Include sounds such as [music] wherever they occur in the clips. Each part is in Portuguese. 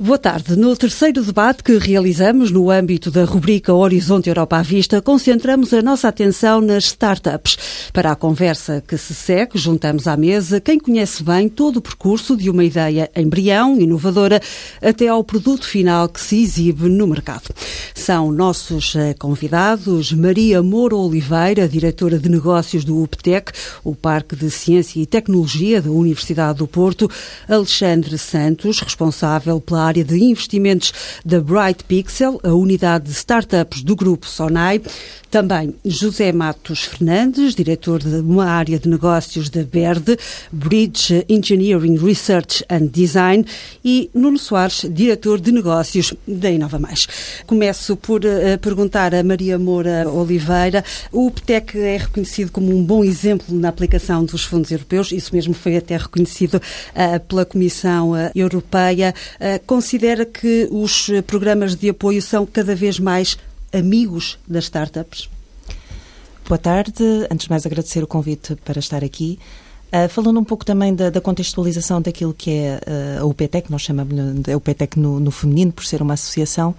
Boa tarde. No terceiro debate que realizamos no âmbito da rubrica Horizonte Europa à Vista, concentramos a nossa atenção nas startups. Para a conversa que se segue, juntamos à mesa quem conhece bem todo o percurso de uma ideia embrião, inovadora, até ao produto final que se exibe no mercado. São nossos eh, convidados Maria Moura Oliveira, diretora de negócios do UPTEC, o Parque de Ciência e Tecnologia da Universidade do Porto, Alexandre Santos, responsável pela área de investimentos da Bright Pixel, a unidade de startups do grupo Sonai. Também José Matos Fernandes, diretor de uma área de negócios da BERD, Bridge Engineering Research and Design, e Nuno Soares, diretor de negócios da Inova Mais. Começo por uh, perguntar a Maria Moura Oliveira. O PTEC é reconhecido como um bom exemplo na aplicação dos fundos europeus, isso mesmo foi até reconhecido uh, pela Comissão uh, Europeia. Considera que os programas de apoio são cada vez mais amigos das startups? Boa tarde. Antes de mais, agradecer o convite para estar aqui. Uh, falando um pouco também da, da, contextualização daquilo que é uh, a UPTEC, nós chamamos de UPTEC no, no, feminino, por ser uma associação,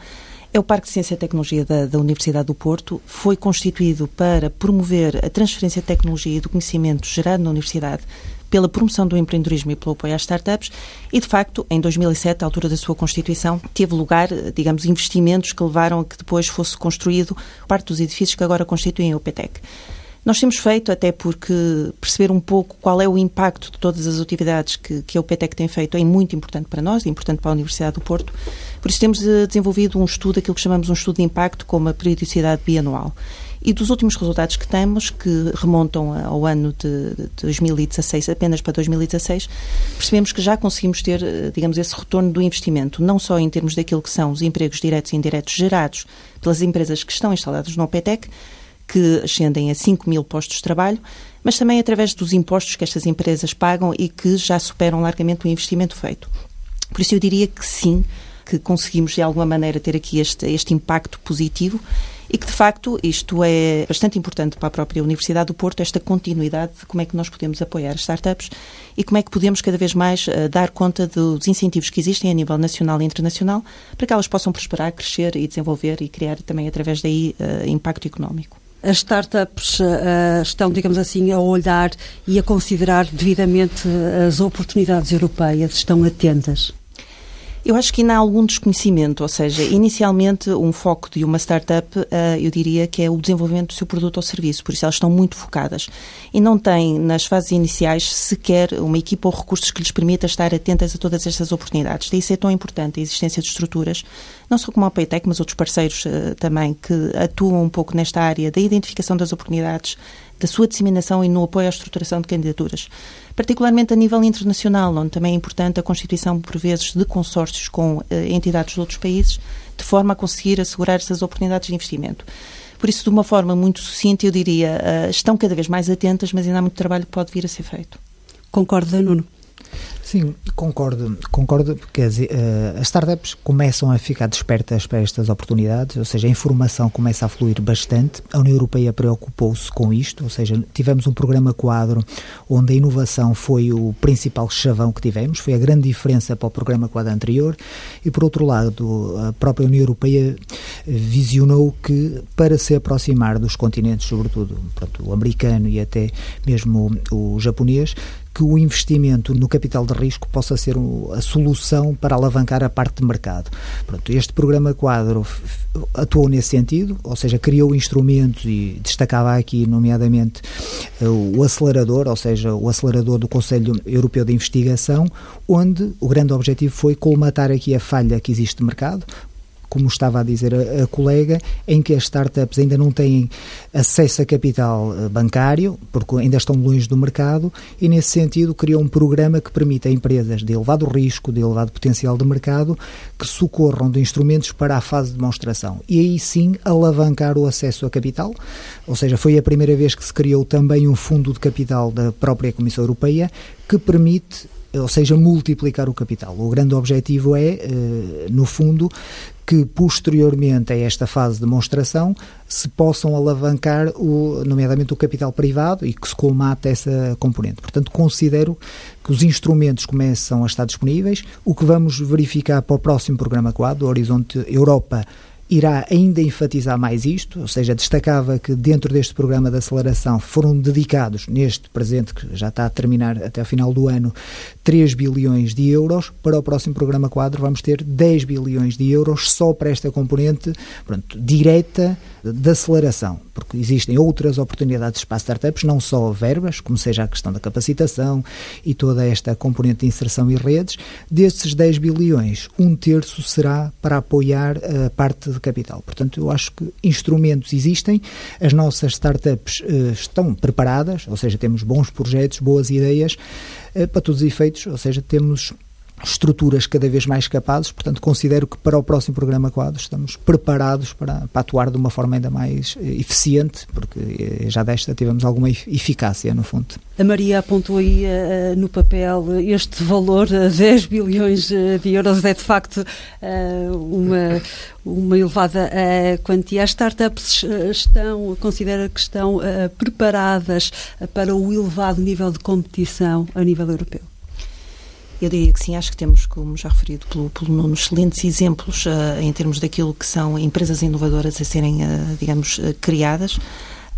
é o Parque de Ciência e Tecnologia da, da, Universidade do Porto. Foi constituído para promover a transferência de tecnologia e do conhecimento gerado na Universidade pela promoção do empreendedorismo e pelo apoio às startups e, de facto, em 2007, à altura da sua constituição, teve lugar, digamos, investimentos que levaram a que depois fosse construído parte dos edifícios que agora constituem a UPTEC. Nós temos feito, até porque perceber um pouco qual é o impacto de todas as atividades que, que a UPTEC tem feito é muito importante para nós, é importante para a Universidade do Porto. Por isso temos eh, desenvolvido um estudo, aquilo que chamamos um estudo de impacto, com uma periodicidade bianual. E dos últimos resultados que temos, que remontam ao ano de 2016, apenas para 2016, percebemos que já conseguimos ter, eh, digamos, esse retorno do investimento, não só em termos daquilo que são os empregos diretos e indiretos gerados pelas empresas que estão instaladas no OPETEC, que ascendem a 5 mil postos de trabalho, mas também através dos impostos que estas empresas pagam e que já superam largamente o investimento feito. Por isso eu diria que sim, que conseguimos de alguma maneira ter aqui este, este impacto positivo e que, de facto, isto é bastante importante para a própria Universidade do Porto, esta continuidade de como é que nós podemos apoiar as startups e como é que podemos cada vez mais uh, dar conta dos incentivos que existem a nível nacional e internacional para que elas possam prosperar, crescer e desenvolver e criar também, através daí, uh, impacto económico. As startups uh, estão, digamos assim, a olhar e a considerar devidamente as oportunidades europeias, estão atentas? Eu acho que ainda há algum desconhecimento, ou seja, inicialmente um foco de uma startup, eh, eu diria que é o desenvolvimento do seu produto ou serviço, por isso elas estão muito focadas e não têm nas fases iniciais sequer uma equipa ou recursos que lhes permita estar atentas a todas estas oportunidades. Daí ser tão importante a existência de estruturas, não só como a Paytech, mas outros parceiros uh, também que atuam um pouco nesta área da identificação das oportunidades, da sua disseminação e no apoio à estruturação de candidaturas particularmente a nível internacional, onde também é importante a constituição, por vezes, de consórcios com eh, entidades de outros países, de forma a conseguir assegurar essas oportunidades de investimento. Por isso, de uma forma muito sucinta, eu diria, uh, estão cada vez mais atentas, mas ainda há muito trabalho que pode vir a ser feito. Concorda, Nuno? Sim, concordo. Concordo porque as, uh, as, startups começam a ficar despertas para estas oportunidades, ou seja, a informação começa a fluir bastante. A União Europeia preocupou-se com isto, ou seja, tivemos um programa quadro onde a inovação foi o principal chavão que tivemos, foi a grande diferença para o programa quadro anterior. E por outro lado, a própria União Europeia visionou que para se aproximar dos continentes, sobretudo pronto, o americano e até mesmo o, o japonês, que o investimento no capital de risco possa ser a solução para alavancar a parte de mercado. Pronto, este programa quadro atuou nesse sentido, ou seja, criou instrumentos e destacava aqui, nomeadamente, eh, o acelerador, ou seja, o acelerador do Conselho Europeu de Investigação, onde o grande objetivo foi colmatar aqui a falha que existe de mercado, como estava a dizer a, a, colega, em que as startups ainda não têm acesso a capital eh, bancário, porque ainda estão longe do mercado, e nesse sentido criou um programa que permite a empresas de elevado risco, de elevado potencial de mercado, que socorram de instrumentos para a fase de demonstração. E aí sim alavancar o acesso a capital, ou seja, foi a primeira vez que se criou também um fundo de capital da própria Comissão Europeia que permite ou seja, multiplicar o capital. O grande objetivo é, no fundo, que posteriormente a esta fase de demonstração se possam alavancar, o, nomeadamente, o capital privado e que se colmate essa componente. Portanto, considero que os instrumentos começam a estar disponíveis. O que vamos verificar para o próximo programa quadro, Horizonte Europa irá ainda enfatizar mais isto, ou seja, destacava que dentro deste programa de aceleração foram dedicados, neste presente que já está a terminar até o final do ano, 3 bilhões de euros. Para o próximo programa quadro vamos ter 10 bilhões de euros só para esta componente pronto, direta de aceleração, porque existem outras oportunidades para startups, não só verbas, como seja a questão da capacitação e toda esta componente de inserção e redes. Desses 10 bilhões, um terço será para apoiar a parte de capital. Portanto, eu acho que instrumentos existem, as nossas startups uh, estão preparadas, ou seja, temos bons projetos, boas ideias, uh, para todos os efeitos, ou seja, temos estruturas cada vez mais capazes, portanto considero que para o próximo programa quadro estamos preparados para, para atuar de uma forma ainda mais eh, eficiente, porque eh, já desta tivemos alguma eficácia no fundo. A Maria apontou aí uh, no papel este valor, [laughs] uh, 10 bilhões de euros, é de facto uh, uma, uma elevada quantia. As startups estão, considera que estão preparadas para o elevado nível de competição a nível europeu? Eu diria que sim, acho que temos, como já referido pelo, pelo Nuno, excelentes exemplos uh, em termos daquilo que são empresas inovadoras a serem, uh, digamos, uh, criadas.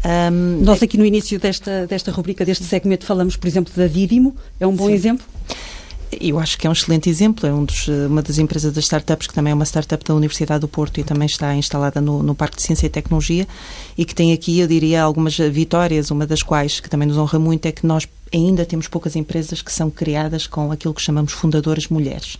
Um, Nós aqui no início desta, desta rubrica, deste segmento, falamos, por exemplo, da Didimo, é um bom sim. exemplo? Eu acho que é um excelente exemplo. É um dos, uma das empresas das startups que também é uma startup da Universidade do Porto e também está instalada no, no Parque de Ciência e Tecnologia e que tem aqui, eu diria, algumas vitórias. Uma das quais que também nos honra muito é que nós ainda temos poucas empresas que são criadas com aquilo que chamamos fundadoras mulheres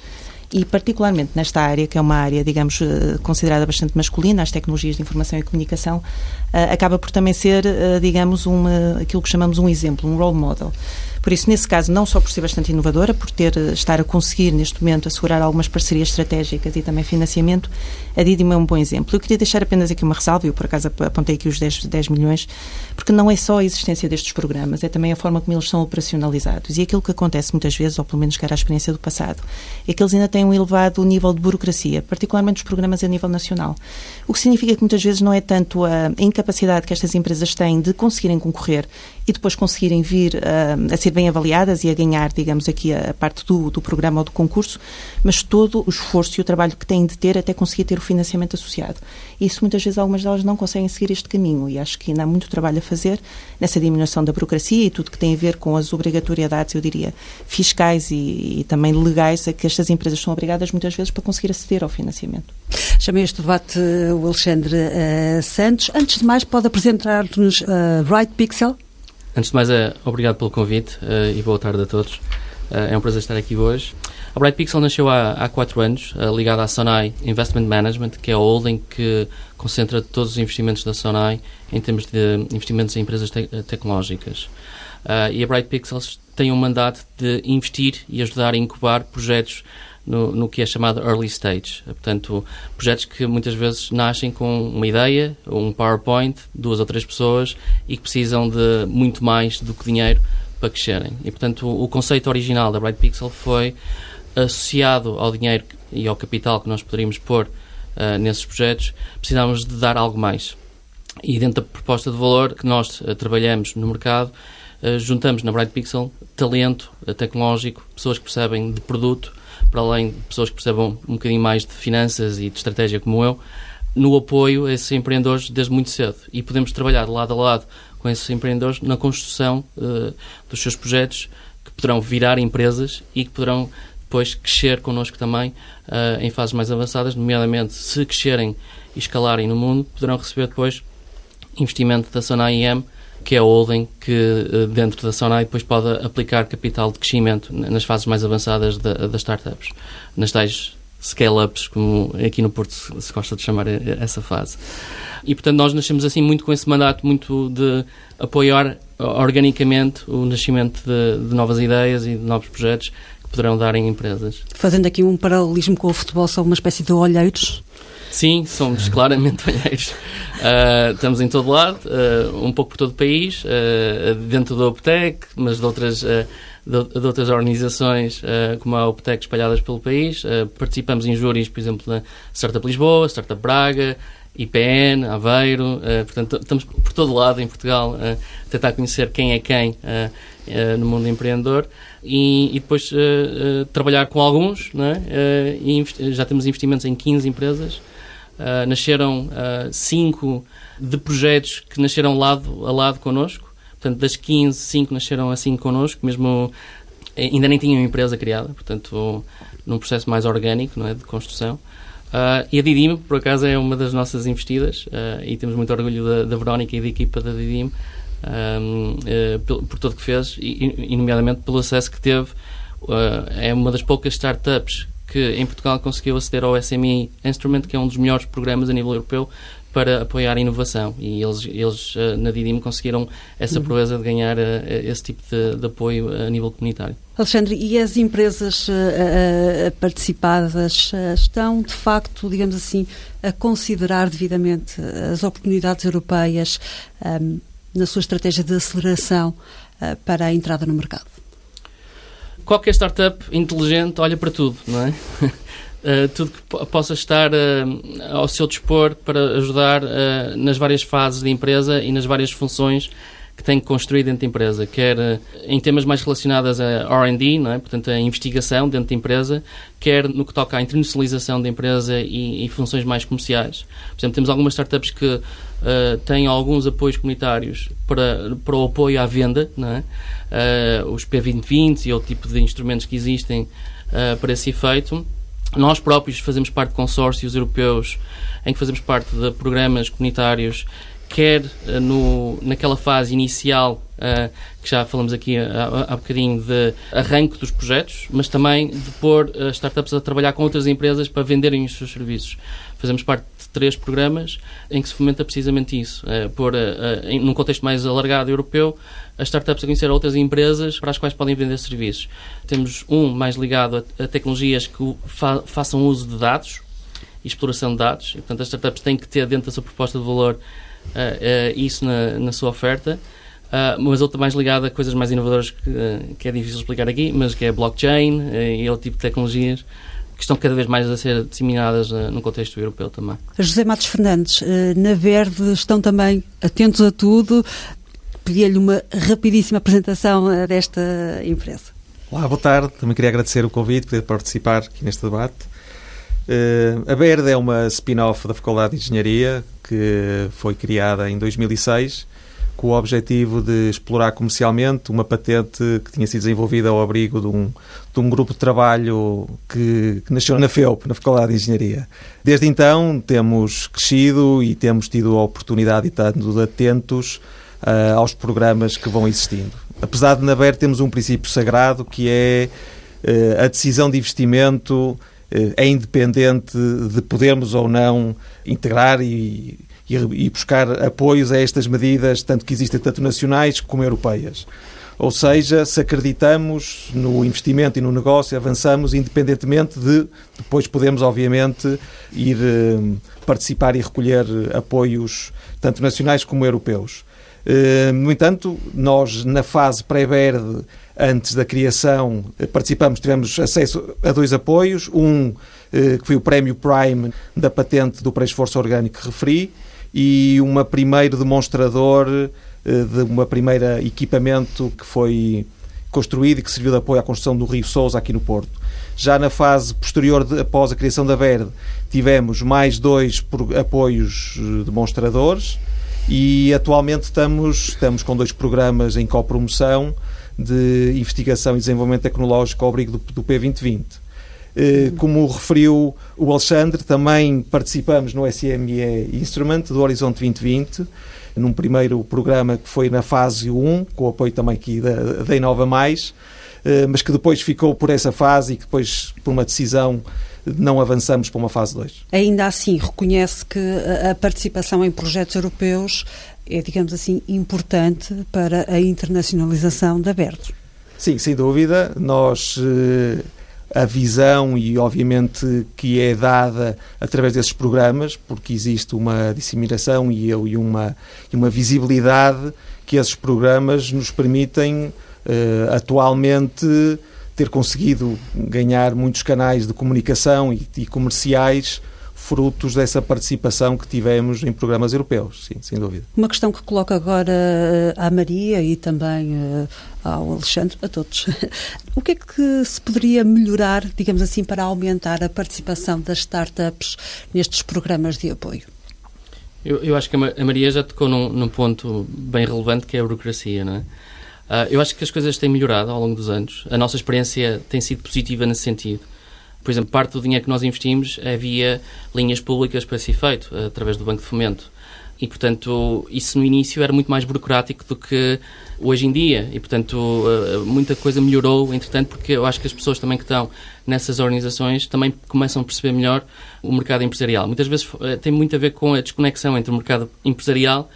e particularmente nesta área, que é uma área, digamos, eh, considerada bastante masculina, as tecnologias de informação e comunicação, eh, acaba por também ser, eh, digamos, uma, aquilo que chamamos um exemplo, um role model. Por isso, nesse caso, não só por ser bastante inovadora, por ter estar a conseguir neste momento assegurar algumas parcerias estratégicas e também financiamento, a Didimo é um bom exemplo. Eu queria deixar apenas aqui uma ressalva, eu por acaso apontei aqui os 10, 10 milhões, porque não é só a existência destes programas, é também a forma como eles são operacionalizados. E aquilo que acontece muitas vezes, ou pelo menos que era a experiência do passado, é que eles ainda têm um elevado nível de burocracia, particularmente os programas a nível nacional. O que significa que muitas vezes não é tanto a incapacidade que estas empresas têm de conseguirem concorrer e depois conseguirem vir uh, a ser bem avaliadas e a ganhar, digamos, aqui a, parte do, do programa ou do concurso, mas todo o esforço e o trabalho que têm de ter até conseguir ter o financiamento associado. Isso muitas vezes algumas delas não conseguem seguir este caminho e acho que ainda há muito trabalho a fazer nessa diminuição da burocracia e tudo que tem a ver com as obrigatoriedades, eu diria, fiscais e, e também legais a que estas empresas são obrigadas muitas vezes para conseguir aceder ao financiamento. Chamei este debate o Alexandre uh, Santos. Antes de mais, pode apresentar-nos a uh, Bright Pixel? Antes de mais, é, obrigado pelo convite uh, e boa tarde a todos. Uh, é um prazer estar aqui hoje. A Bright Pixel nasceu há, há quatro anos, ligada à Sonai Investment Management, que é a holding que concentra todos os investimentos da Sonai em termos de investimentos em empresas te tecnológicas. e a Bright Pixels tem um mandato de investir e ajudar a incubar projetos no, no, que é chamado early stage. Portanto, projetos que muitas vezes nascem com uma ideia, um PowerPoint, duas ou três pessoas e que precisam de muito mais do que dinheiro para crescerem. E, portanto, o, o conceito original da Bright Pixel foi associado ao dinheiro e ao capital que nós poderíamos pôr uh, nesses projetos, precisávamos de dar algo mais. E dentro da proposta de valor que nós uh, trabalhamos no mercado, uh, juntamos na Bright Pixel talento tecnológico, pessoas que percebem de produto, para além de pessoas que percebam um bocadinho mais de finanças e de estratégia como eu, no apoio a esses empreendedores desde muito cedo. E podemos trabalhar lado a lado com esses empreendedores na construção uh, dos seus projetos que poderão virar empresas e que poderão depois crescer connosco também uh, em fases mais avançadas, nomeadamente se crescerem e escalarem no mundo, poderão receber depois investimento da Sonai IM que é a holding que eh, dentro da Sonai depois pode aplicar capital de crescimento nas fases mais avançadas das startups, nas tais scale-ups, como aqui no Porto se gosta de chamar essa fase. E, portanto, nós nascemos assim muito com esse mandato, muito de apoiar organicamente o nascimento de, de novas ideias e de novos projetos que poderão dar em empresas. Fazendo aqui um paralelismo com o futebol, são uma espécie de olheiros Sim, somos claramente olheiros. Uh, estamos em todo lado, uh, um pouco por todo o país, uh, dentro da Optec, mas de outras de, de outras organizações uh, como a OPTEC espalhadas pelo país. Uh, participamos em júris, por exemplo, na Startup Lisboa, Startup Braga, IPN, Aveiro, uh, portanto, estamos por todo lado em Portugal a tentar conhecer quem é quem no mundo empreendedor e, e depois trabalhar com alguns, é? já temos investimentos em 15 empresas. Nasceram cinco de projetos que nasceram lado a lado connosco Portanto, das 15, 5 nasceram assim connosco, mesmo eh, ainda nem tinham empresa criada, portanto, num processo mais orgânico, não é, de construção. Uh, e a Didim, por acaso, é uma das nossas investidas uh, e temos muito orgulho da, da, Verónica e da equipa da Didim uh, por, por tudo que fez e, e, nomeadamente pelo acesso que teve. é uma das poucas startups que em Portugal conseguiu aceder ao SME Instrument, que é um dos melhores programas a nível europeu para apoiar a inovação e eles, eles eh, na Didim conseguiram essa uhum. proeza de ganhar eh, esse tipo de, de, apoio a nível comunitário. Alexandre, e as empresas uh, participadas estão, de facto, digamos assim, a considerar devidamente as oportunidades europeias um, na sua estratégia de aceleração uh, para a entrada no mercado? Qualquer startup inteligente olha para tudo, não é? Uh, [laughs] tudo que possa estar uh, ao seu dispor para ajudar uh, nas várias fases da empresa e nas várias funções que tem que construir dentro da empresa, quer em temas mais relacionados a R&D, é? portanto a investigação dentro da empresa, quer no que toca à internacionalização da empresa e, e funções mais comerciais. Por exemplo, temos algumas startups que têm alguns apoios comunitários para, para o apoio à venda, é? os P2020 e outro tipo de instrumentos que existem para esse efeito, nós próprios fazemos parte de consórcios europeus em que fazemos parte de programas comunitários, quer uh, no, naquela fase inicial, uh, que já falamos aqui há, há bocadinho, de arranque dos projetos, mas também de pôr as uh, startups a trabalhar com outras empresas para venderem os seus serviços. Fazemos parte três programas em que se fomenta precisamente isso, é, pôr, uh, num contexto mais alargado europeu, as startups a conhecer outras empresas para as quais podem vender serviços. Temos um mais ligado a, a tecnologias que fa façam uso de dados e exploração de dados, e, portanto as startups têm que ter dentro da sua proposta de valor uh, uh, isso na, na, sua oferta. Uh, mas outra mais ligada a coisas mais inovadoras que, que, é difícil explicar aqui, mas que é blockchain e outro tipo de tecnologias que estão cada vez mais a ser disseminadas uh, no contexto europeu também. José Matos Fernandes, uh, na Verde estão também atentos a tudo. Pedi-lhe uma rapidíssima apresentação uh, desta empresa. Olá, boa tarde. Também queria agradecer o convite, poder participar aqui neste debate. A Verde é uma spin-off da Faculdade de Engenharia que foi criada em 2006 com o objetivo de explorar comercialmente uma patente que tinha sido desenvolvida ao abrigo de um, de um grupo de trabalho que, que, nasceu na FEUP, na Faculdade de Engenharia. Desde então temos crescido e temos tido a oportunidade de estar atentos uh, aos programas que vão existindo. Apesar de na BER temos um princípio sagrado que é uh, a decisão de investimento uh, é independente de podermos ou não integrar e e, buscar apoios a estas medidas, tanto que existem tanto nacionais como europeias. Ou seja, se acreditamos no investimento e no negócio, avançamos independentemente de depois podemos, obviamente, ir eh, participar e recolher apoios tanto nacionais como europeus. Eh, no entanto, nós na fase pré-verde, antes da criação, participamos, tivemos acesso a dois apoios. Um eh, que foi o Prémio Prime da patente do pré-esforço orgânico que referi, e uma primeiro demonstrador eh, de uma primeira equipamento que foi construído e que serviu de apoio à construção do Rio Sousa aqui no Porto. Já na fase posterior, de, após a criação da Verde, tivemos mais dois apoios eh, demonstradores e atualmente estamos, estamos com dois programas em copromoção de investigação e desenvolvimento tecnológico ao abrigo do, do P2020. Eh, como referiu o Alexandre, também participamos no SME Instrument do Horizonte 2020, num primeiro programa que foi na fase 1, com o apoio também aqui da, da Inova Mais, eh, mas que depois ficou por essa fase e que depois, por uma decisão, não avançamos para uma fase 2. Ainda assim, reconhece que a participação em projetos europeus é, digamos assim, importante para a internacionalização da Berto. Sim, sem dúvida. Nós eh, a visão e, obviamente, que é dada através desses programas, porque existe uma disseminação e, uma, e uma visibilidade que esses programas nos permitem uh, atualmente ter conseguido ganhar muitos canais de comunicação e, e comerciais frutos dessa participação que tivemos em programas europeus, sim, sem dúvida. Uma questão que coloco agora eh, à Maria e também uh, ao Alexandre, a todos. [laughs] O que é que se poderia melhorar, digamos assim, para aumentar a participação das startups nestes programas de apoio? Eu, eu acho que a Maria já tocou num, num, ponto bem relevante que é a burocracia, não é? Uh, eu acho que as coisas têm melhorado ao longo dos anos. A nossa experiência tem sido positiva nesse sentido. Por exemplo, parte do dinheiro que nós investimos havia linhas públicas para esse efeito, através do Banco de Fomento. E, portanto, isso no início era muito mais burocrático do que hoje em dia. E, portanto, eh, muita coisa melhorou, entretanto, porque eu acho que as pessoas também que estão nessas organizações também começam a perceber melhor o mercado empresarial. Muitas vezes eh, tem muito a ver com a desconexão entre o mercado empresarial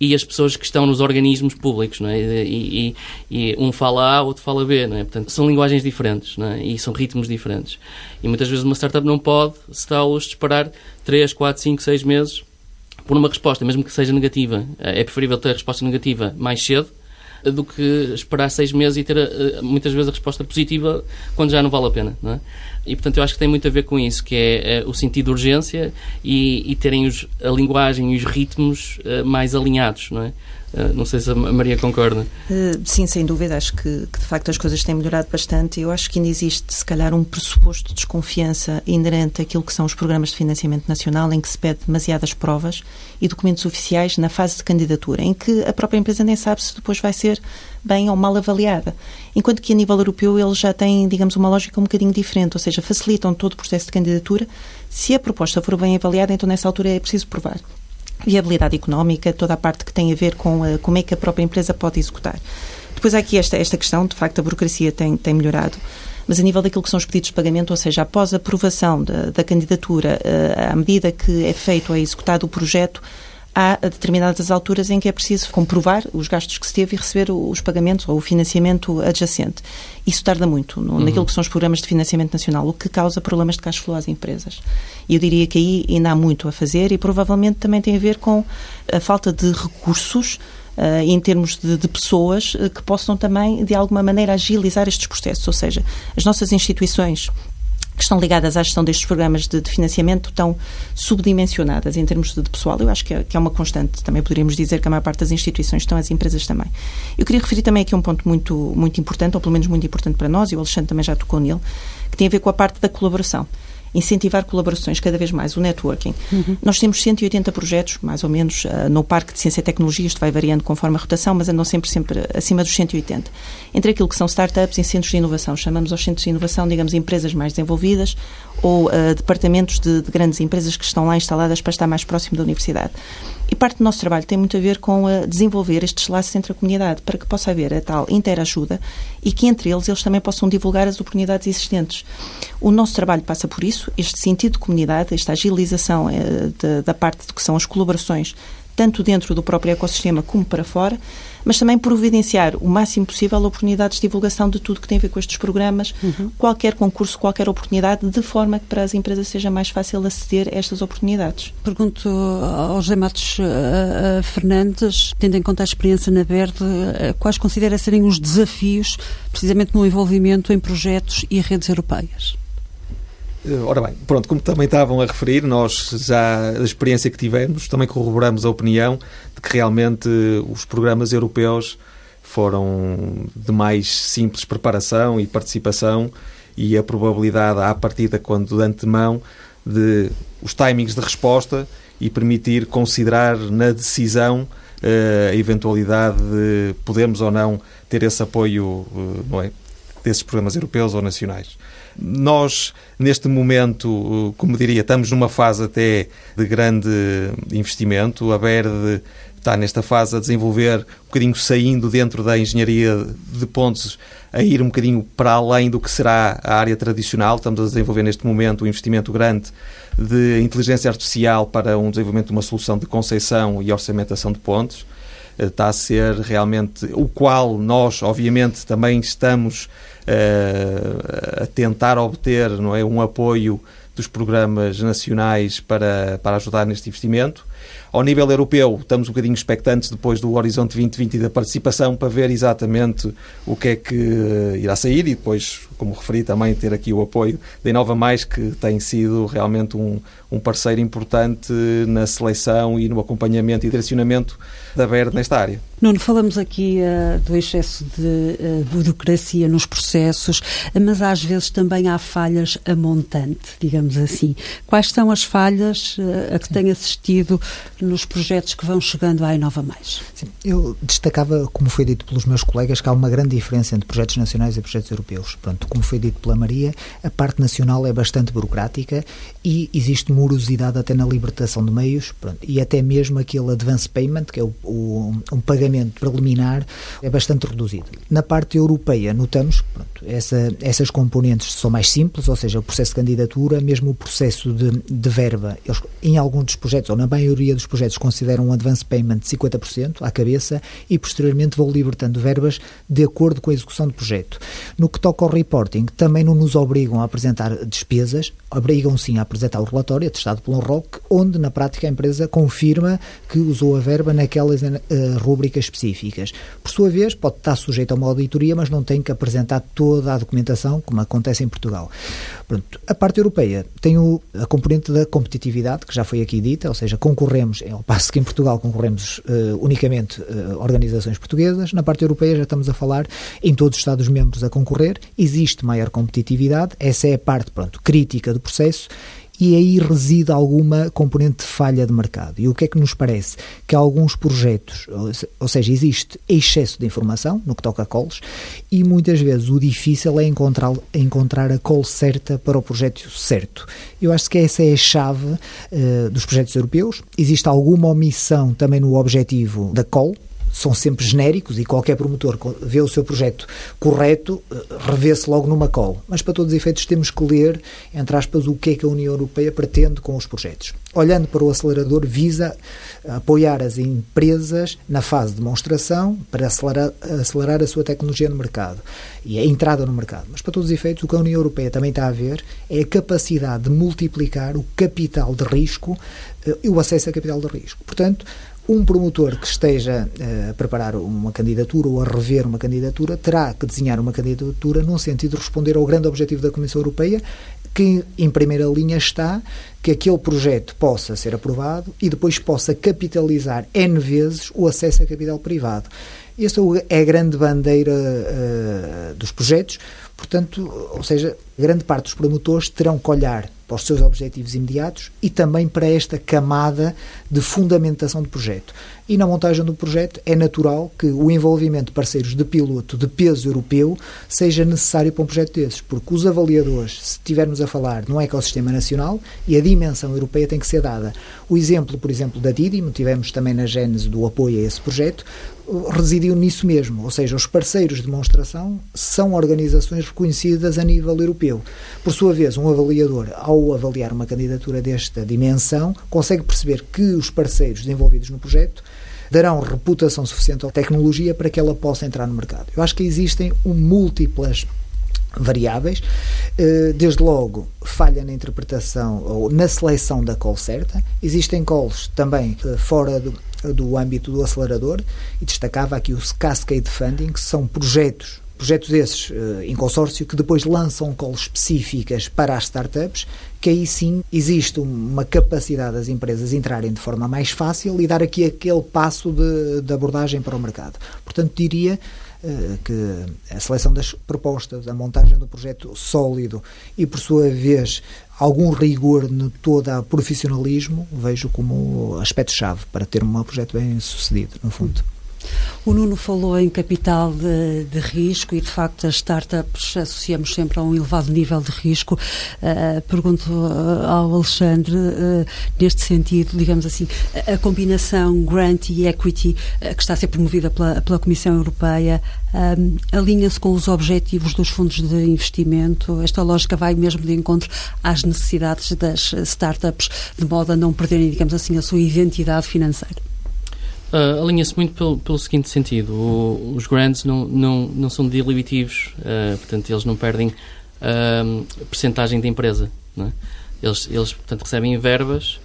e as pessoas que estão nos organismos públicos, não é? E, e, e, um fala A, outro fala B, não é? Portanto, são linguagens diferentes, não é? E são ritmos diferentes. E muitas vezes uma startup não pode, se está a esperar 3, 4, 5, 6 meses por uma resposta, mesmo que seja negativa. É preferível ter a resposta negativa mais cedo do que esperar seis meses e ter eh, muitas vezes a resposta positiva quando já não vale a pena. Não é? E portanto eu acho que tem muito a ver com isso, que é, é o sentido de urgência e, e terem os, a linguagem e os ritmos uh, mais alinhados, não é? Uh, não sei se a Maria concorda. Uh, sim, sem dúvida. Acho que, que, de facto as coisas têm melhorado bastante. Eu acho que ainda existe, se calhar, um pressuposto de desconfiança inerente àquilo que são os programas de financiamento nacional, em que se pede demasiadas provas e documentos oficiais na fase de candidatura, em que a própria empresa nem sabe se depois vai ser bem ou mal avaliada. Enquanto que a nível europeu eles já têm, digamos, uma lógica um bocadinho diferente, ou seja, facilitam todo o processo de candidatura. Se a proposta for bem avaliada, então nessa altura é preciso provar viabilidade económica, toda a parte que tem a ver com a, como é que a própria empresa pode executar. Depois há aqui esta, esta questão, de facto a burocracia tem, tem melhorado, mas a nível daquilo que são os pedidos de pagamento, ou seja, após a aprovação da, da candidatura, eh, à medida que é feito ou é executado o projeto, há determinadas alturas em que é preciso comprovar os gastos que se teve e receber os pagamentos ou o financiamento adjacente. Isso tarda muito no, uhum. naquilo que são os programas de financiamento nacional, o que causa problemas de cash flow às empresas. E eu diria que aí ainda há muito a fazer e provavelmente também tem a ver com a falta de recursos Uh, em termos de, de pessoas uh, que possam também, de alguma maneira, agilizar estes processos. Ou seja, as nossas instituições que estão ligadas à gestão destes programas de, de financiamento estão subdimensionadas em termos de, de pessoal. Eu acho que é, que é, uma constante. Também poderíamos dizer que a maior parte das instituições estão, as empresas também. Eu queria referir também aqui um ponto muito, muito importante, ou pelo menos muito importante para nós, e o Alexandre também já tocou nele, que tem a ver com a parte da colaboração incentivar colaborações cada vez mais, o networking. Uhum. Nós temos 180 projetos, mais ou menos, uh, no Parque de Ciência e Tecnologia, isto vai variando conforme a rotação, mas andam sempre, sempre acima dos 180. Entre aquilo que são startups e centros de inovação, chamamos aos centros de inovação, digamos, empresas mais desenvolvidas ou uh, departamentos de, de grandes empresas que estão lá instaladas para estar mais próximo da universidade. E parte do nosso trabalho tem muito a ver com a desenvolver estes laços entre a comunidade, para que possa haver a tal interajuda e que entre eles eles também possam divulgar as oportunidades existentes. O nosso trabalho passa por isso, este sentido de comunidade, esta agilização eh, de, da parte do que são as colaborações, tanto dentro do próprio ecossistema como para fora, mas também providenciar o máximo possível oportunidades de divulgação de tudo que tem a ver com estes programas, uhum. qualquer concurso, qualquer oportunidade, de forma que para as empresas seja mais fácil aceder a estas oportunidades. Pergunto ao José Matos uh, Fernandes, tendo em conta a experiência na Verde, uh, quais considera serem os desafios, precisamente no envolvimento em projetos e redes europeias? Ora bem, pronto, como também estavam a referir, nós já, a experiência que tivemos, também corroboramos a opinião de que realmente os programas europeus foram de mais simples preparação e participação e a probabilidade à partida, quando de antemão, de os timings de resposta e permitir considerar na decisão uh, a eventualidade de podermos ou não ter esse apoio não é, desses programas europeus ou nacionais. Nós, neste momento, como diria, estamos numa fase até de grande investimento. A BERD está nesta fase a desenvolver, um bocadinho saindo dentro da engenharia de pontos, a ir um bocadinho para além do que será a área tradicional. Estamos a desenvolver neste momento um investimento grande de inteligência artificial para um desenvolvimento de uma solução de conceição e orçamentação de pontos está a ser realmente o qual nós, obviamente, também estamos a tentar obter não é, um apoio dos programas nacionais para, para ajudar neste investimento. Ao nível europeu, estamos um bocadinho expectantes depois do Horizonte 2020 e da participação para ver exatamente o que é que eh, irá sair e depois, como referi, também ter aqui o apoio da Inova Mais, que tem sido realmente um, um parceiro importante na seleção e no acompanhamento e direcionamento da BERD nesta área. Nuno, falamos aqui uh, do excesso de uh, burocracia nos processos, mas às vezes também há falhas a montante, digamos assim. Quais são as falhas uh, a que tem assistido nos projetos que vão chegando à Inova Mais? Sim, eu destacava, como foi dito pelos meus colegas, que há uma grande diferença entre projetos nacionais e projetos europeus. Pronto, como foi dito pela Maria, a parte nacional é bastante burocrática e existe morosidade até na libertação de meios pronto, e até mesmo aquele advance payment, que é o, o um pagamento preliminar é bastante reduzido. Na parte europeia, notamos que essa, essas componentes são mais simples, ou seja, o processo de candidatura, mesmo o processo de, de verba, eles, em alguns dos projetos, ou na maioria dos projetos, consideram um advance payment de 50% à cabeça e posteriormente vão libertando verbas de acordo com a execução do projeto. No que toca ao reporting, também não nos obrigam a apresentar despesas, obrigam sim a apresentar o relatório atestado pelo ROC, onde na prática a empresa confirma que usou a verba naquelas uh, rubricas específicas. Por sua vez, pode estar sujeito a uma auditoria, mas não tem que apresentar toda a documentação, como acontece em Portugal. Pronto, a parte europeia tem o, a componente da competitividade, que já foi aqui dita, ou seja, concorremos, ao passo que em Portugal concorremos uh, unicamente uh, organizações portuguesas, na parte europeia já estamos a falar em todos os Estados-membros a concorrer, existe maior competitividade, essa é a parte pronto, crítica do processo e aí reside alguma componente de falha de mercado. E o que é que nos parece? Que alguns projetos, ou seja, existe excesso de informação no que toca a calls e muitas vezes o difícil é encontrar, encontrar a call certa para o projeto certo. Eu acho que essa é a chave uh, dos projetos europeus. Existe alguma omissão também no objetivo da call, são sempre genéricos e qualquer promotor vê o seu projeto correto, eh, revê-se logo numa call. Mas para todos os efeitos temos que ler, entre aspas, o que é que a União Europeia pretende com os projetos. Olhando para o acelerador, visa apoiar as empresas na fase de demonstração para acelerar, acelerar a sua tecnologia no mercado e a entrada no mercado. Mas para todos os efeitos, o que a União Europeia também está a ver é a capacidade de multiplicar o capital de risco eh, e o acesso a capital de risco. Portanto, um promotor que esteja uh, a preparar uma candidatura ou a rever uma candidatura terá que desenhar uma candidatura num sentido de responder ao grande objetivo da Comissão Europeia, que em primeira linha está que aquele projeto possa ser aprovado e depois possa capitalizar N vezes o acesso a capital privado. Esta é a grande bandeira uh, dos projetos, portanto, ou seja, grande parte dos promotores terão que olhar para os seus objetivos imediatos e também para esta camada de fundamentação do projeto. E na montagem do projeto é natural que o envolvimento de parceiros de piloto de peso europeu seja necessário para um projeto desses, porque os avaliadores, se estivermos a falar num ecossistema nacional, e a dimensão europeia tem que ser dada. O exemplo, por exemplo, da Didimo, tivemos também na gênese do apoio a esse projeto, residiu nisso mesmo, ou seja, os parceiros de demonstração são organizações reconhecidas a nível europeu. Por sua vez, um avaliador, ao avaliar uma candidatura desta dimensão, consegue perceber que os parceiros envolvidos no projeto darão reputação suficiente à tecnologia para que ela possa entrar no mercado. Eu acho que existem múltiplas variáveis, eh, desde logo falha na interpretação ou na seleção da call certa, existem calls também eh, fora do, do âmbito do acelerador. E destacava aqui os Cascade Funding, que são projetos projetos esses uh, em consórcio que depois lançam calls específicas para as startups, que aí sim existe uma capacidade das empresas entrarem de forma mais fácil e dar aqui aquele passo de, de abordagem para o mercado. Portanto, diria que a seleção das propostas, a montagem do projeto sólido e, por sua vez, algum rigor no todo o profissionalismo, vejo como aspecto-chave para ter um projeto bem sucedido, no fundo. O Nuno falou em capital de, de, risco e, de facto, as startups associamos sempre a um elevado nível de risco. Uh, pergunto uh, ao Alexandre, uh, neste sentido, digamos assim, a, a combinação grant e equity que está a ser promovida pela, pela Comissão Europeia alinha-se com os objetivos dos fundos de investimento? Esta lógica vai mesmo de encontro às necessidades das startups, de modo a não perderem, digamos assim, a sua identidade financeira? Uh, Alinha-se muito pelo, pelo seguinte sentido: o, os grants não, não, não são dilutivos, uh, portanto, eles não perdem uh, percentagem da empresa. Não é? Eles, eles portanto, recebem verbas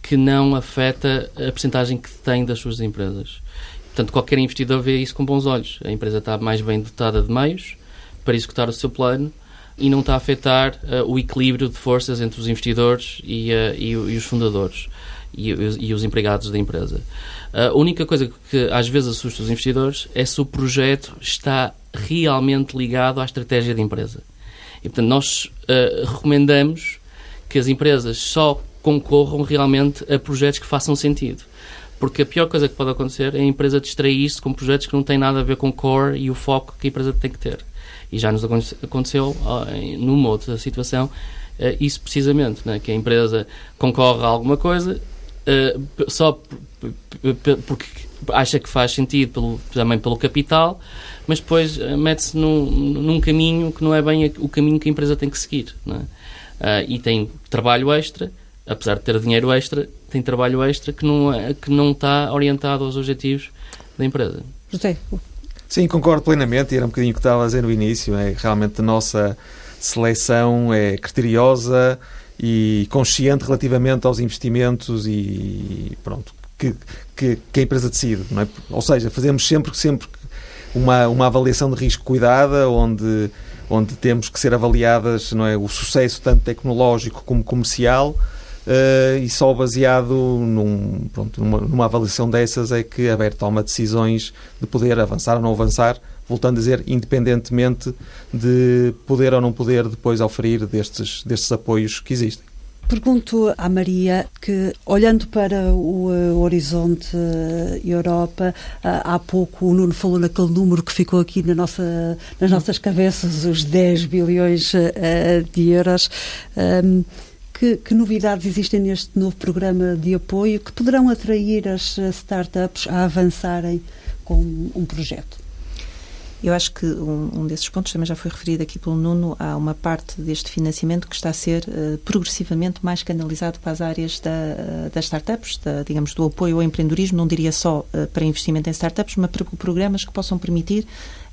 que não afeta a percentagem que têm das suas empresas. Portanto, qualquer investidor vê isso com bons olhos. A empresa está mais bem dotada de meios para executar o seu plano e não está a afetar uh, o equilíbrio de forças entre os investidores e, e, e os fundadores e, e, os empregados da empresa. Uh, a única coisa que às vezes assusta os investidores é se o projeto está realmente ligado à estratégia da empresa. E, portanto, nós recomendamos que as empresas só concorram realmente a projetos que façam sentido. Porque a pior coisa que pode acontecer é a empresa distrair-se com projetos que não têm nada a ver com o core e o foco que a empresa tem que ter. E já nos aconteceu, numa outra situação, isso precisamente, né? que a empresa concorre a alguma coisa só porque acha que faz sentido pelo, também pelo capital, mas depois eh, mete-se num, num, caminho que não é bem o caminho que a empresa tem que seguir. É? e tem trabalho extra, apesar de ter dinheiro extra, tem trabalho extra que não, é, que não está orientado aos objetivos da empresa. José, Sim, concordo plenamente, e era um bocadinho o que estava a dizer no início, é realmente a nossa seleção é criteriosa e consciente relativamente aos investimentos e pronto, que, que, que a empresa decide, é? Ou seja, fazemos sempre, sempre uma, uma avaliação de risco cuidada, onde, onde temos que ser avaliadas não é, o sucesso tanto tecnológico como comercial, uh, e só baseado num, pronto, numa, numa, avaliação dessas é que a BER toma decisões de poder avançar ou não avançar, voltando a dizer, independentemente de poder ou não poder depois oferir destes, destes apoios que existem. Pergunto à Maria que, olhando para o uh, horizonte uh, Europa, uh, há pouco o Nuno falou naquele número que ficou aqui na nossa, nas nossas cabeças, os 10 bilhões de euros. Um, que, que, novidades existem neste novo programa de apoio que poderão atrair as startups a avançarem com um projeto? Eu acho que um, um, desses pontos também já foi referido aqui pelo Nuno. Há uma parte deste financiamento que está a ser uh, progressivamente mais canalizado para as áreas da, uh, das startups, da, digamos, do apoio ao empreendedorismo, não diria só uh, para investimento em startups, mas para programas que possam permitir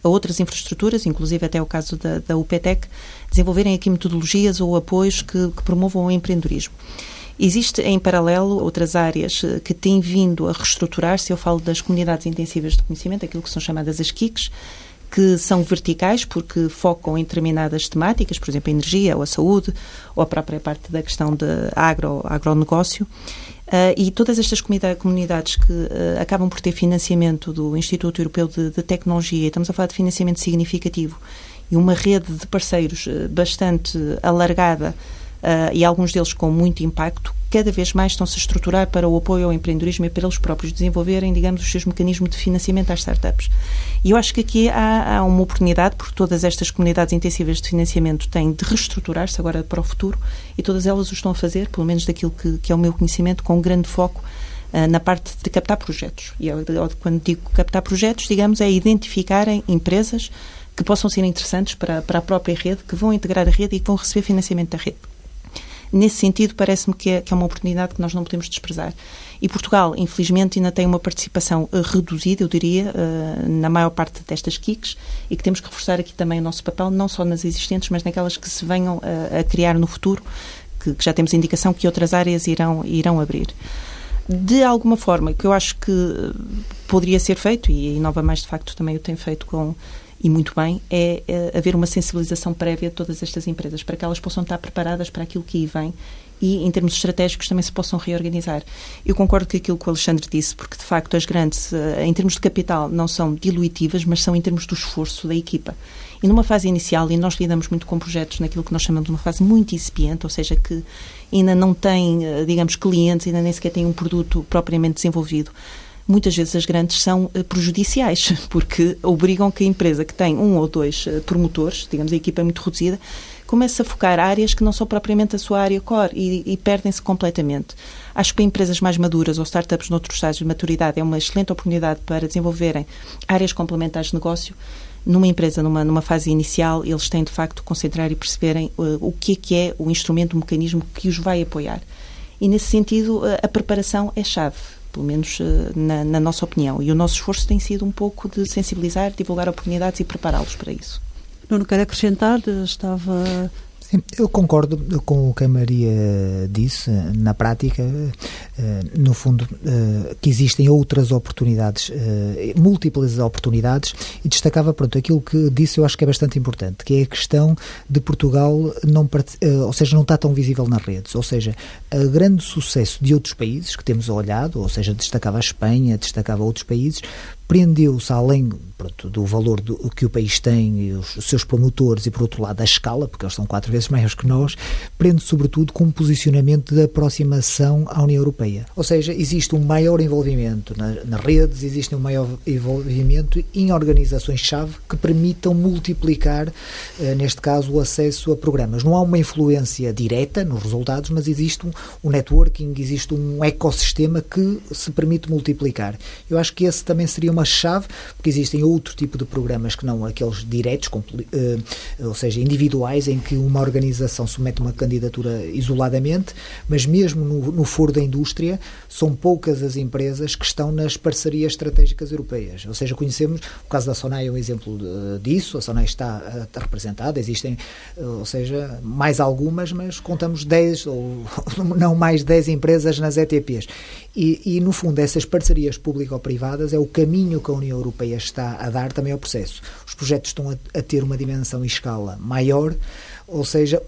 a outras infraestruturas, inclusive até o caso da, da UPTEC, desenvolverem aqui metodologias ou apoios que, que promovam o empreendedorismo. Existe em paralelo outras áreas eh, que têm vindo a reestruturar-se. Eu falo das comunidades intensivas de conhecimento, aquilo que são chamadas as KICs, que são verticais porque focam em determinadas temáticas, por exemplo, a energia ou a saúde, ou a própria parte da questão de agro, agronegócio. Uh, e todas estas comunidades que uh, acabam por ter financiamento do Instituto Europeu de, de, Tecnologia, estamos a falar de financiamento significativo, e uma rede de parceiros uh, bastante alargada e alguns deles com muito impacto, cada vez mais estão-se a estruturar para o apoio ao empreendedorismo e para eles próprios desenvolverem, digamos, os seus mecanismos de financiamento às startups. E eu acho que aqui há, há uma oportunidade, porque todas estas comunidades intensivas de financiamento têm de reestruturar-se agora para o futuro e todas elas o estão a fazer, pelo menos daquilo que, que é o meu conhecimento, com um grande foco uh, na parte de captar projetos. E eu, quando digo captar projetos, digamos, é identificarem empresas que possam ser interessantes para, para a própria rede, que vão integrar a rede e que vão receber financiamento da rede. Nesse sentido, parece-me que, é, que é uma oportunidade que nós não podemos desprezar. E Portugal, infelizmente, ainda tem uma participação uh, reduzida, eu diria, uh, na maior parte destas KICs e que temos que reforçar aqui também o nosso papel, não só nas existentes, mas naquelas que se venham uh, a criar no futuro, que, que, já temos indicação que outras áreas irão, irão abrir. De alguma forma, que eu acho que poderia ser feito, e a Inova Mais de facto também o tem feito com e muito bem, é, é, haver uma sensibilização prévia de todas estas empresas, para que elas possam estar preparadas para aquilo que aí vem e, em termos estratégicos, também se possam reorganizar. Eu concordo com aquilo que o Alexandre disse, porque, de facto, as grandes, eh, em termos de capital, não são diluitivas, mas são em termos do esforço da equipa. E numa fase inicial, e nós lidamos muito com projetos naquilo que nós chamamos de uma fase muito incipiente, ou seja, que ainda não tem, eh, digamos, clientes, ainda nem sequer tem um produto propriamente desenvolvido, muitas vezes as grandes são uh, prejudiciais, [laughs] porque obrigam que a empresa que tem um ou dois uh, promotores, digamos, a equipa é muito reduzida, comece a focar áreas que não são propriamente a sua área core e, e perdem-se completamente. Acho que para empresas mais maduras ou startups noutros estágios de maturidade é uma excelente oportunidade para desenvolverem áreas complementares de negócio. Numa empresa, numa, numa fase inicial, eles têm de facto concentrar e perceberem uh, o que é que é o instrumento, o mecanismo que os vai apoiar. E nesse sentido, a preparação é chave pelo menos eh, na, na, nossa opinião. E o nosso esforço tem sido um pouco de sensibilizar, divulgar oportunidades e prepará-los para isso. Nuno, quer acrescentar? Estava Sim, eu concordo com o que a Maria disse. Na prática, eh, no fundo, eh, que existem outras oportunidades, eh, múltiplas oportunidades, e destacava, pronto, aquilo que disse eu acho que é bastante importante, que é a questão de Portugal não, ou seja, não está tão visível nas redes. Ou seja, o grande sucesso de outros países que temos olhado, ou seja, destacava a Espanha, destacava outros países, prendeu-se além pronto, do valor do, que o país tem os, os, seus promotores e, por outro lado, a escala, porque eles são quatro vezes maiores que nós, prende sobretudo com o posicionamento da aproximação à União Europeia. Ou seja, existe um maior envolvimento na, nas redes, existe um maior envolvimento em organizações-chave que permitam multiplicar, eh, neste caso, o acesso a programas. Não há uma influência direta nos resultados, mas existe um, um networking, existe um ecossistema que se permite multiplicar. Eu acho que esse também seria uma chave, porque existem outro tipo de programas que não aqueles diretos, eh, ou seja, individuais, em que uma organização submete uma candidatura isoladamente, mas mesmo no, no foro da indústria, são poucas as empresas que estão nas parcerias estratégicas europeias. Ou seja, conhecemos, o caso da Sonai é um exemplo disso, a Sonai está, está representada, existem, eh, ou seja, mais algumas, mas contamos 10 ou [laughs] não mais 10 empresas nas ETPs. E, e, no fundo, essas parcerias público-privadas é o caminho que a União Europeia está a dar também ao processo. Os projetos estão a, a ter uma dimensão e escala maior, ou seja,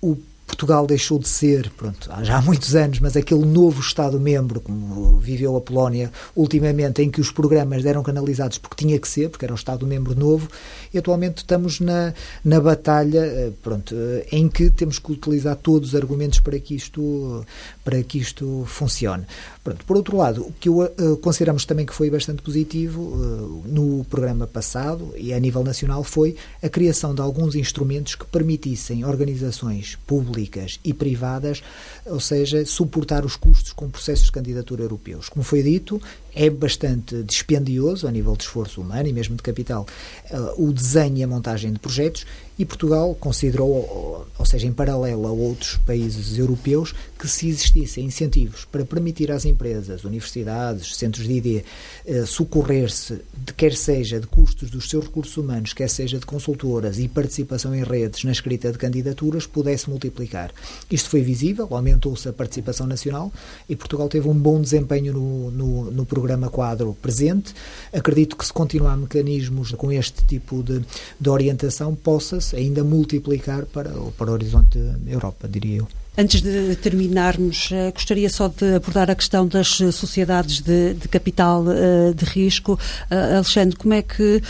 o Portugal deixou de ser, pronto, já há muitos anos, mas aquele novo Estado-membro, como viveu a Polónia ultimamente, em que os programas eram canalizados porque tinha que ser, porque era o Estado-membro novo, e atualmente estamos na, na batalha, eh, pronto, eh, em que temos que utilizar todos os argumentos para que isto, para que isto funcione. Pronto, por outro lado, o que eu, uh, consideramos também que foi bastante positivo uh, no programa passado e a nível nacional foi a criação de alguns instrumentos que permitissem organizações públicas e privadas, ou seja, suportar os custos com processos de candidatura europeus. Como foi dito, é bastante dispendioso a nível de esforço humano e mesmo de capital uh, o desenho e a montagem de projetos e Portugal considerou, ou seja, em paralelo a outros países europeus, que se existissem incentivos para permitir às empresas, universidades, centros de ID, eh, socorrer-se, quer seja de custos dos seus recursos humanos, quer seja de consultoras e participação em redes na escrita de candidaturas, pudesse multiplicar. Isto foi visível, aumentou-se a participação nacional e Portugal teve um bom desempenho no, no, no programa quadro presente. Acredito que se continuar mecanismos com este tipo de, de orientação, possa ainda multiplicar para, para o horizonte Europa, diria eu. Antes de terminarmos, eh, gostaria só de abordar a questão das sociedades de, de capital uh, de risco. Uh, Alexandre, como é que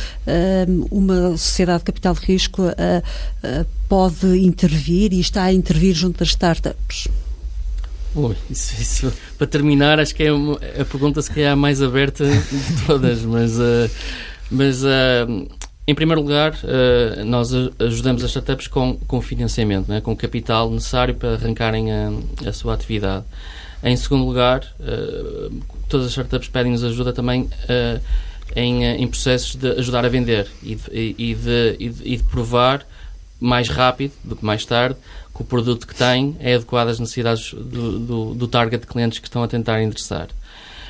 uma sociedade de capital de risco pode intervir e está a intervir junto das startups? Ui, isso, isso, para terminar, acho que é a pergunta se calhar mais aberta de todas, mas, mas em primeiro lugar, uh, nós ajudamos as startups com, com financiamento, né, com o capital necessário para arrancarem a, a sua atividade. Em segundo lugar, todas as startups pedem-nos ajuda também em, em processos de ajudar a vender e de, e, de, e, de, e de provar mais rápido do que mais tarde que o produto que tem é adequado às necessidades do, do, do target de clientes que estão a tentar endereçar.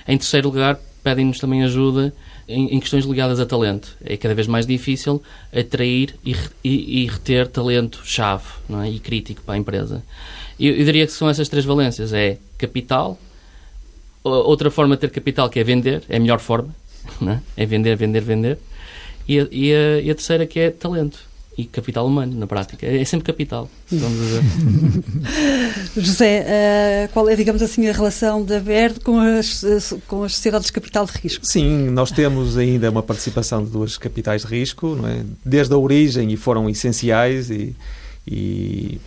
Em terceiro lugar, pedem-nos também ajuda em, em, questões ligadas a talento. É cada vez mais difícil atrair e, e, e reter talento-chave é? e crítico para a empresa. Eu, eu, diria que são essas três valências. É capital, outra forma de ter capital que é vender, é a melhor forma, [laughs] é? é vender, vender, vender. E e, a, e a terceira que é talento e capital humano, na prática. É sempre capital, vamos dizer. [laughs] José, uh, qual é, digamos assim, a relação da Verde com as, com as sociedades de capital de risco? Sim, nós temos ainda uma participação de duas capitais de risco, é? desde a origem, e foram essenciais e, e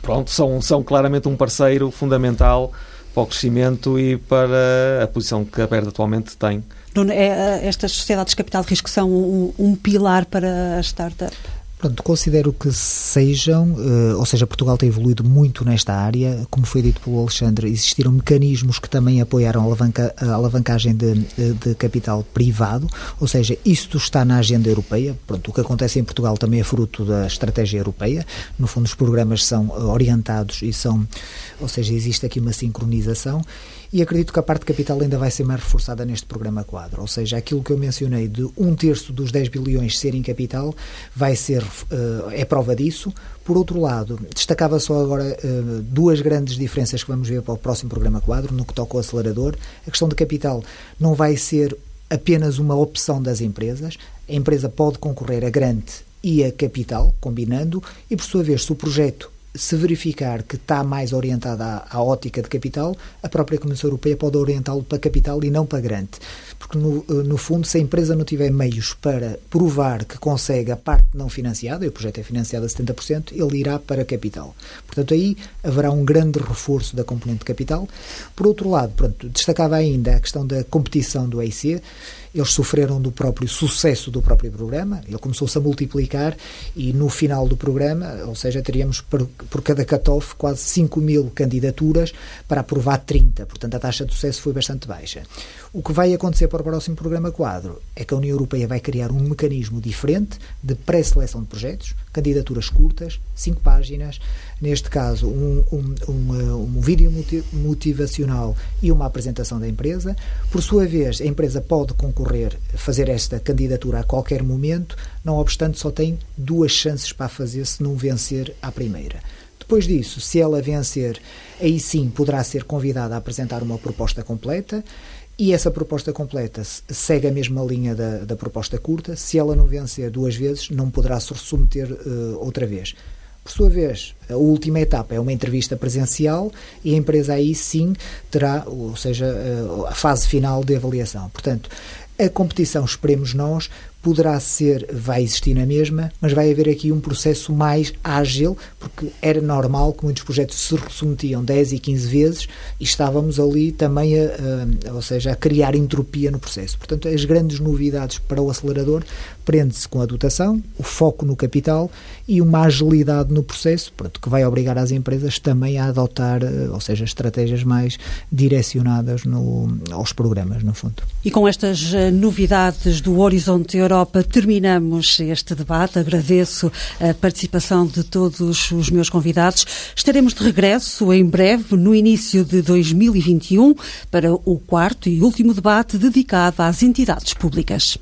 pronto, são, são claramente um parceiro fundamental para o crescimento e para a posição que a Verde atualmente tem. É, eh, estas sociedades de capital de risco são um, um pilar para a startup? Pronto, considero que sejam, uh, ou seja, Portugal tem evoluído muito nesta área. Como foi dito pelo Alexandre, existiram mecanismos que também apoiaram a, alavanca, a alavancagem de, de, capital privado, ou seja, isto está na agenda europeia. Pronto, o que acontece em Portugal também é fruto da estratégia europeia. No fundo, os programas são orientados e são, ou seja, existe aqui uma sincronização e acredito que a parte capital ainda vai ser mais reforçada neste programa quadro, ou seja, aquilo que eu mencionei de um terço dos 10 bilhões serem capital vai ser é prova disso. Por outro lado, destacava só agora duas grandes diferenças que vamos ver para o próximo programa quadro, no que toca ao acelerador. A questão de capital não vai ser apenas uma opção das empresas. A empresa pode concorrer a grande e a capital, combinando, e por sua vez, se o projeto se verificar que está mais orientada à, à, ótica de capital, a própria Comissão Europeia pode orientá-lo para capital e não para grande. Porque, no, eh, no fundo, se a empresa não tiver meios para provar que consegue a parte não financiada, e o projeto é financiado a 70%, ele irá para capital. Portanto, aí haverá um grande reforço da componente de capital. Por outro lado, pronto, destacava ainda a questão da competição do EIC eles sofreram do próprio sucesso do próprio programa, ele começou-se a multiplicar e no final do programa, ou seja, teríamos por, por cada cut-off quase 5 mil candidaturas para aprovar 30, portanto a taxa de sucesso foi bastante baixa. O que vai acontecer para o próximo programa quadro é que a União Europeia vai criar um mecanismo diferente de pré-seleção de projetos, candidaturas curtas, 5 páginas, neste caso um, um, um, um vídeo motivacional e uma apresentação da empresa. Por sua vez, a empresa pode concorrer, fazer esta candidatura a qualquer momento, não obstante, só tem duas chances para fazer se não vencer à primeira. Depois disso, se ela vencer, aí sim poderá ser convidada a apresentar uma proposta completa. E essa proposta completa segue a mesma linha da, da proposta curta. Se ela não vencer duas vezes, não poderá se submeter uh, outra vez. Por sua vez, a última etapa é uma entrevista presencial e a empresa aí sim terá, ou seja, a fase final de avaliação. Portanto, a competição, esperemos nós, poderá ser, vai existir na mesma, mas vai haver aqui um processo mais ágil, porque era normal que muitos projetos se submetiam 10 e 15 vezes e estávamos ali também, a, a, ou seja, a criar entropia no processo. Portanto, as grandes novidades para o acelerador prende-se com a dotação, o foco no capital e uma agilidade no processo, pronto, que vai obrigar as empresas também a adotar, eh, ou seja, estratégias mais direcionadas no, aos programas, no fundo. E com estas eh, novidades do Horizonte Europa, Europa terminamos este debate. Agradeço a participação de todos os meus convidados. Estaremos de regresso em breve, no início de 2021, para o quarto e último debate dedicado às entidades públicas.